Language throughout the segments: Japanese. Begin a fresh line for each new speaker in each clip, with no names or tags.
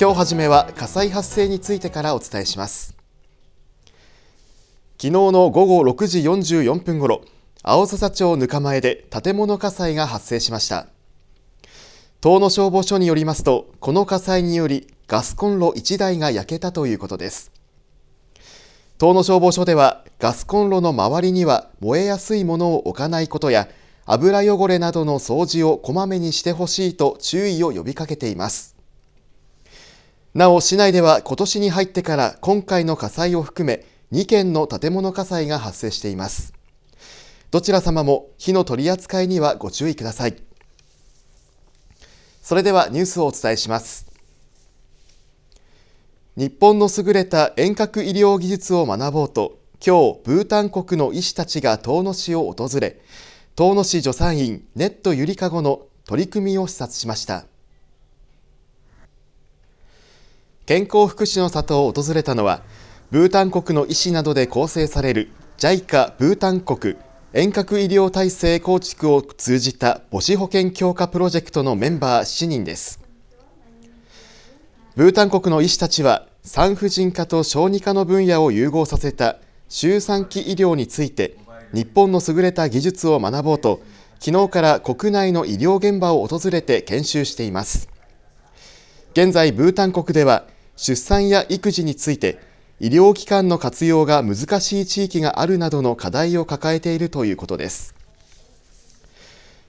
今日初めは火災発生についてからお伝えします。昨日の午後6時44分ごろ青笹町ぬか前で建物火災が発生しました。東野消防署によりますとこの火災によりガスコンロ1台が焼けたということです。東野消防署ではガスコンロの周りには燃えやすいものを置かないことや油汚れなどの掃除をこまめにしてほしいと注意を呼びかけています。なお市内では今年に入ってから今回の火災を含め2件の建物火災が発生しています。どちら様も火の取り扱いにはご注意ください。それではニュースをお伝えします。日本の優れた遠隔医療技術を学ぼうと今日ブータン国の医師たちが遠野市を訪れ遠野市助産院ネットゆりかごの取り組みを視察しました。健康福祉の里を訪れたのはブータン国の医師などで構成される JICA ブータン国遠隔医療体制構築を通じた母子保健強化プロジェクトのメンバー7人です。ブータン国の医師たちは産婦人科と小児科の分野を融合させた周産期医療について日本の優れた技術を学ぼうと昨日から国内の医療現場を訪れて研修しています。現在ブータン国では出産や育児について医療機関の活用が難しい地域があるなどの課題を抱えているということです。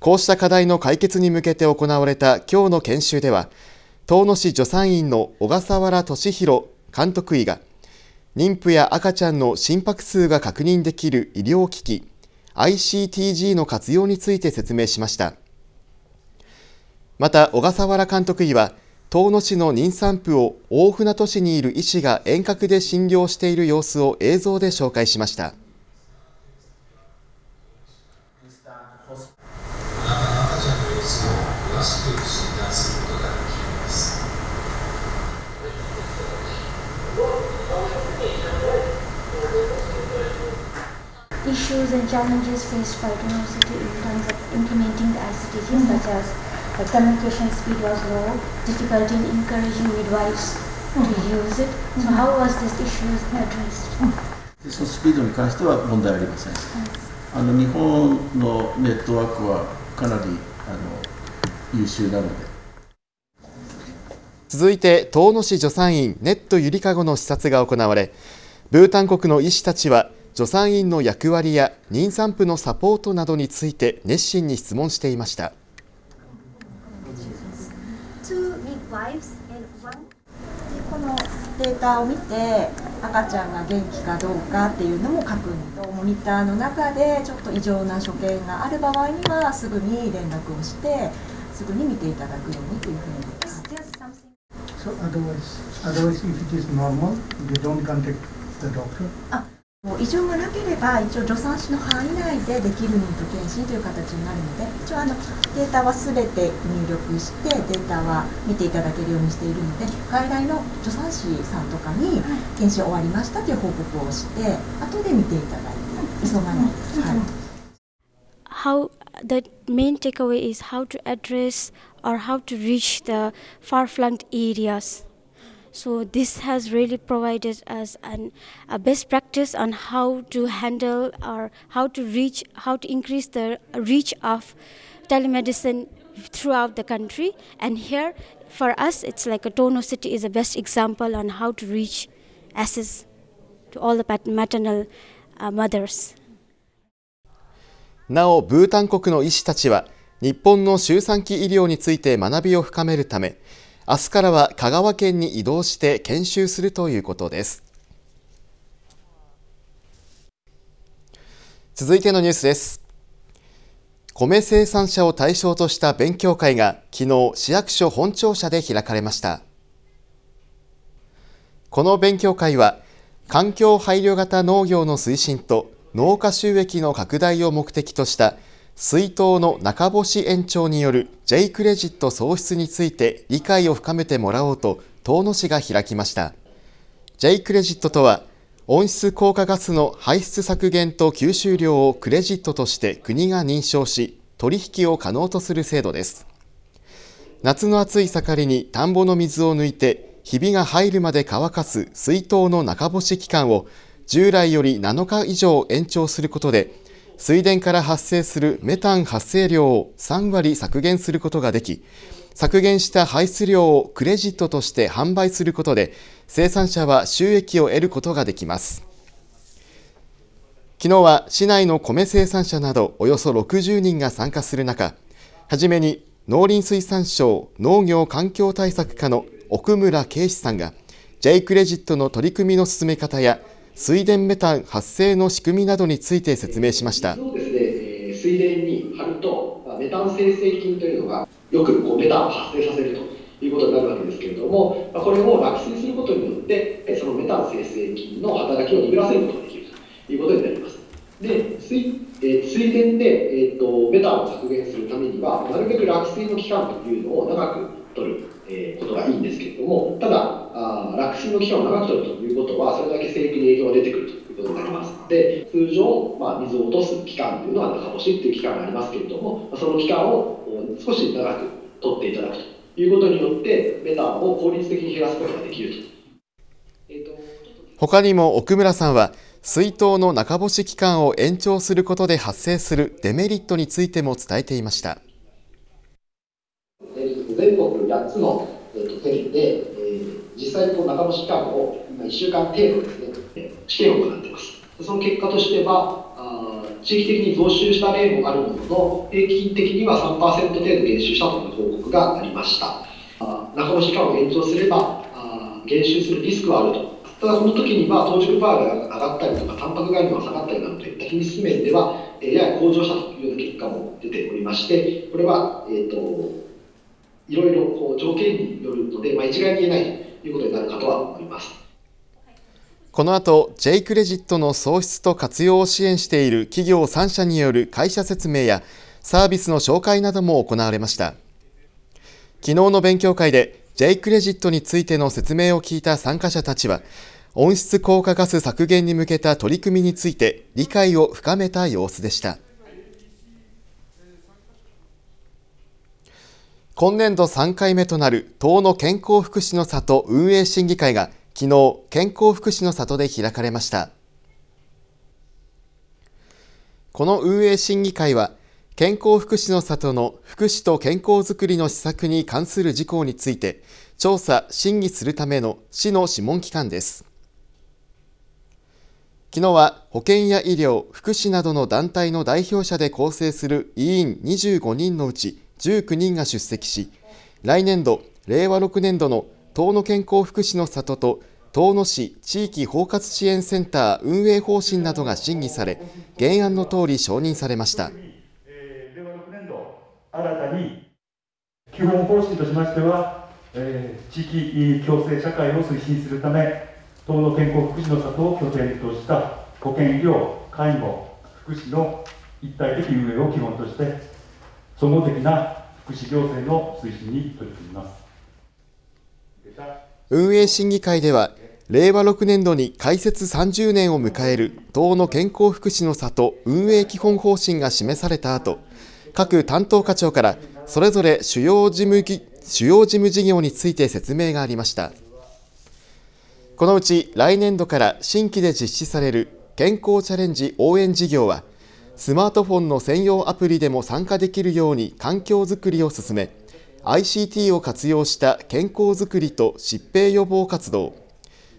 こうした課題の解決に向けて行われた今日の研修では遠野市助産院の小笠原俊弘監督医が妊婦や赤ちゃんの心拍数が確認できる医療機器 ICTG の活用について説明しました。また小笠原監督医は遠野市の妊産婦を大船渡市にいる医師が遠隔で診療している様子を映像で紹介しました。issues and challenges faced by university in terms of implementing the ICTs such as The communication speed was low, difficulty in encouraging midwives to use it? So how was this issue addressed? そのスピードに関しては問題ありません。あの日本のネットワークはかなりあの優秀なので。続いて遠野市助産院ネットゆりかごの視察が行われブータン国の医師たちは助産院の役割や妊産婦のサポートなどについて熱心に質問していました。
このデータを見て赤ちゃんが元気かどうかっていうのも確認とモニターの中でちょっと異常な所見がある場合にはすぐに連絡をしてすぐに見ていただくようにというふうに思います。So otherwise, otherwise if it is normal, they don't contact the doctor? 異常がなければ一応助産師の範囲内でできる妊婦検診という形になるので一応あのデータは全て入力してデータは見ていただけるようにしているので外来の助産師さんとかに検診終わりましたという報告をして後で見ていただいて急がないです。はい
How the main takeaway is how to address or how to reach the far-flung areas. So this has really provided us an, a best practice on how to handle or how to reach, how to increase the reach of telemedicine throughout the country. And here, for us, it's like a Tono City is the best example on how to reach access to all the maternal uh, mothers.
なお、ブータン国の医師たちは、日本の周産期医療について学びを深めるため、明日からは香川県に移動して研修するということです。続いてのニュースです。米生産者を対象とした勉強会が昨日市役所本庁舎で開かれました。この勉強会は環境配慮型農業の推進と農家収益の拡大を目的とした水筒の中星延長による J クレジット喪失について理解を深めてもらおうと遠野市が開きました。J クレジットとは温室効果ガスの排出削減と吸収量をクレジットとして国が認証し取引を可能とする制度です。夏の暑い盛りに田んぼの水を抜いてひびが入るまで乾かす水筒の中干し期間を従来より7日以上延長することで水田から発生するメタン発生量を3割削減することができ削減した排出量をクレジットとして販売することで生産者は収益を得ることができます。昨日は市内の米生産者などおよそ60人が参加する中はじめに農林水産省農業環境対策課の奥村圭司さんが J クレジットの取り組みの進め方や水田メタン発生の仕組みなどについて説明しました、
水田に貼るとメタン生成菌というのがよくこうメタンを発生させるということになるわけですけれどもこれを落水することによってそのメタン生成菌の働きを鈍らせることができるということになります。で水,、えー、水田で、えーと、メタンを削減するためにはなるべく落水の期間というのを長く取る、えー、ことがいいんですけれどもただあ落水の期間を長く取るということはそれだけ生育に影響が出てくるということになりますで通常、まあ、水を落とす期間というのは中干しという期間がありますけれどもその期間を少し長く取っていただくということによってメタンを効率的に減らすことができると。
えーと他にも奥村さんは水筒の中干し期間を延長することで発生するデメリットについても伝えていました。
全国8つの、えー、と県で、え、実際の中干し期間を1週間程度ですね試験を行っています。その結果としてはあ地域的に増収した例もあるものの平均的には3%程度減収したという報告がありました。あ中干し期間を延長すればあ減収するリスクはあると。ただこの時には当直パワーが上がったりとかタンパク概念が下がったりなどといった品質面では、えやや向上したというような結果も出ておりましてこれは、えーと、いろいろこう条件によるので、まあ、一概に言えないということになるかとは思います。
この後 J クレジットの創出と活用を支援している企業3社による会社説明やサービスの紹介なども行われました昨日の勉強会で J クレジットについての説明を聞いた参加者たちは温室効果ガス削減に向けた取り組みについて理解を深めた様子でした。今年度3回目となる党の健康福祉の里運営審議会が昨日健康福祉の里で開かれました。この運営審議会は健康福祉の里の福祉と健康づくりの施策に関する事項について調査・審議するための市の諮問機関です。昨日は保健や医療、福祉などの団体の代表者で構成する委員25人のうち19人が出席し、来年度、令和6年度の党の健康福祉の里と遠野市地域包括支援センター運営方針などが審議され、原案の通り承認されました。
新たに基本方針としましては、えー、地域共生社会を推進するため、党の健康福祉の里を拠点とした保健医療、介護、福祉の一体的運営を基本として、総合的な福祉行政の推進に取り組みます。
運営審議会では、令和6年度に開設30年を迎える党の健康福祉の里運営基本方針が示された後、各担当課長からそれぞれ主要事務主要事務事業について説明がありました。このうち来年度から新規で実施される健康チャレンジ応援事業はスマートフォンの専用アプリでも参加できるように環境づくりを進め ICT を活用した健康づくりと疾病予防活動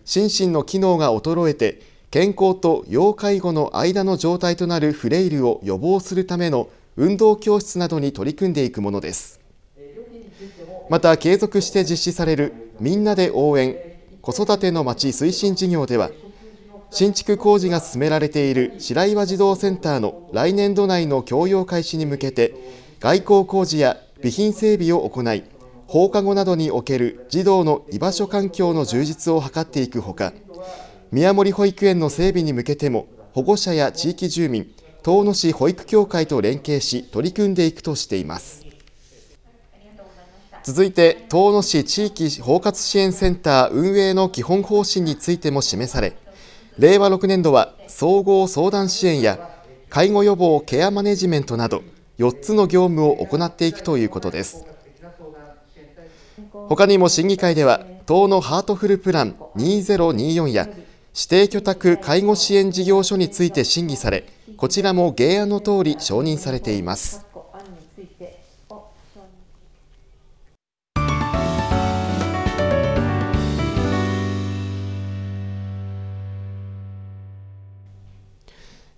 心身の機能が衰えて健康と要介護の間の状態となるフレイルを予防するための運動教室などに取り組んでいくものです。また継続して実施されるみんなで応援子育ての町推進事業では新築工事が進められている白岩児童センターの来年度内の供用開始に向けて外交工事や備品整備を行い放課後などにおける児童の居場所環境の充実を図っていくほか宮森保育園の整備に向けても保護者や地域住民遠野市保育協会と連携し取り組んでいくとしています。続いて遠野市地域包括支援センター運営の基本方針についても示され令和6年度は総合相談支援や介護予防ケアマネジメントなど4つの業務を行っていくということです。他にも審議会では党のハートフルプラン2024や指定居宅介護支援事業所について審議されこちらも原案の通り承認されています。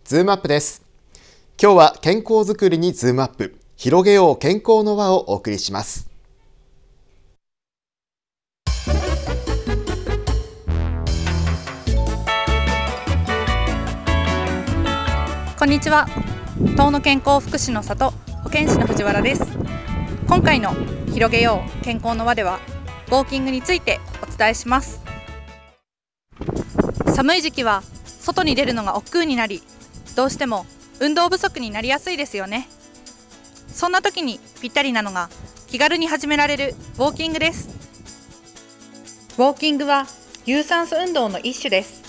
ズームアップです。今日は健康づくりにズームアップ。広げよう健康の輪をお送りします。
こんにちは。遠野健康福祉の里保健師の藤原です。今回の広げよう健康の輪ではウォーキングについてお伝えします。寒い時期は外に出るのが億劫になりどうしても運動不足になりやすいですよね。そんな時にぴったりなのが気軽に始められるウォーキングです。ウォーキングは有酸素運動の一種です。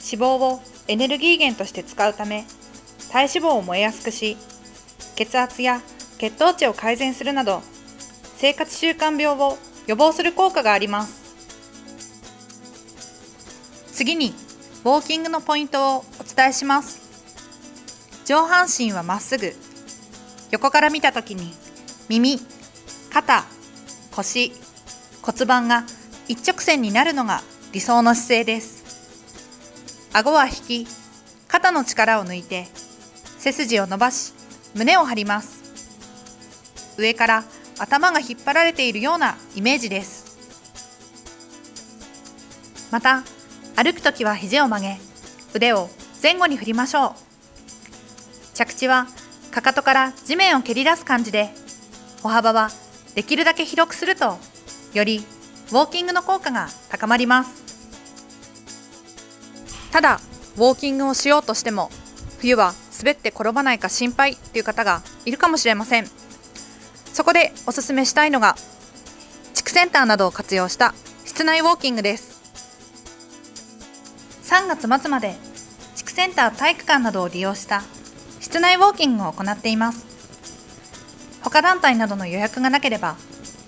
脂肪をエネルギー源として使うため体脂肪を燃えやすくし血圧や血糖値を改善するなど生活習慣病を予防する効果があります。次にウォーキングのポイントをお伝えします。上半身はまっすぐ。横から見た時に耳肩腰骨盤が一直線になるのが理想の姿勢です。顎は引き肩の力を抜いて背筋を伸ばし胸を張ります。上から頭が引っ張られているようなイメージです。また歩くときは肘を曲げ腕を前後に振りましょう。着地はかかとから地面を蹴り出す感じで歩幅はできるだけ広くするとよりウォーキングの効果が高まります。ただウォーキングをしようとしても冬は滑って転ばないか心配という方がいるかもしれません。そこでおすすめしたいのが地区センターなどを活用した室内ウォーキングです。3月末まで地区センター体育館などを利用した室内ウォーキングを行っています。他団体などの予約がなければ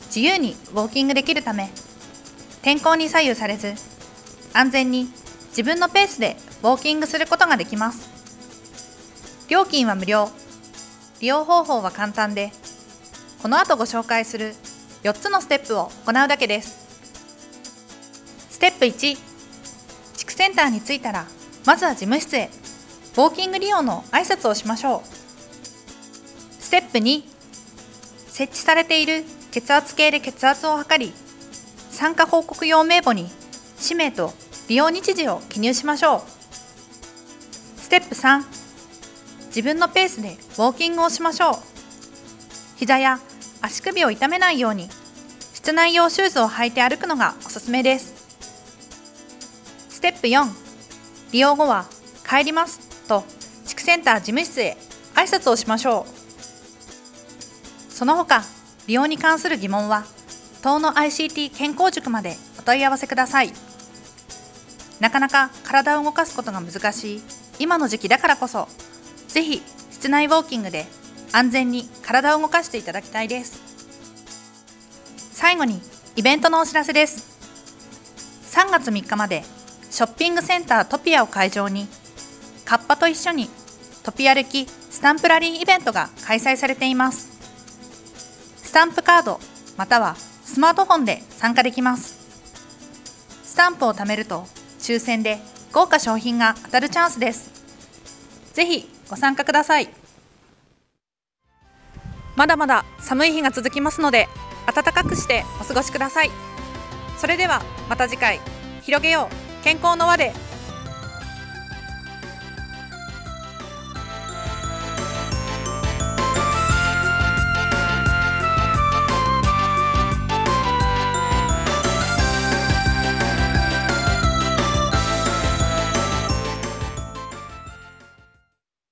自由にウォーキングできるため天候に左右されず安全に自分のペースでウォーキングすることができます。料金は無料。利用方法は簡単でこの後ご紹介する4つのステップを行うだけです。ステップ1地区センターに着いたらまずは事務室へ。ウォーキング利用の挨拶をしましょう。ステップ2設置されている血圧計で血圧を測り参加報告用名簿に氏名と利用日時を記入しましょう。ステップ3自分のペースでウォーキングをしましょう。膝や足首を痛めないように室内用シューズを履いて歩くのがおすすめです。ステップ4利用後は帰ります。センター事務室へ。挨拶をしましょう。その他利用に関する疑問は東の ICT 健康塾までお問い合わせください。なかなか体を動かすことが難しい今の時期だからこそぜひ室内ウォーキングで安全に体を動かしていただきたいです。最後にイベントのお知らせです。3月3日までショッピングセンタートピアを会場にカッパと一緒にトピ歩きスタンプラリーイベントが開催されています。スタンプカードまたはスマートフォンで参加できます。スタンプを貯めると抽選で豪華商品が当たるチャンスです。ぜひご参加ください。まだまだ寒い日が続きますので暖かくしてお過ごしください。それではまた次回。広げよう。健康の輪で。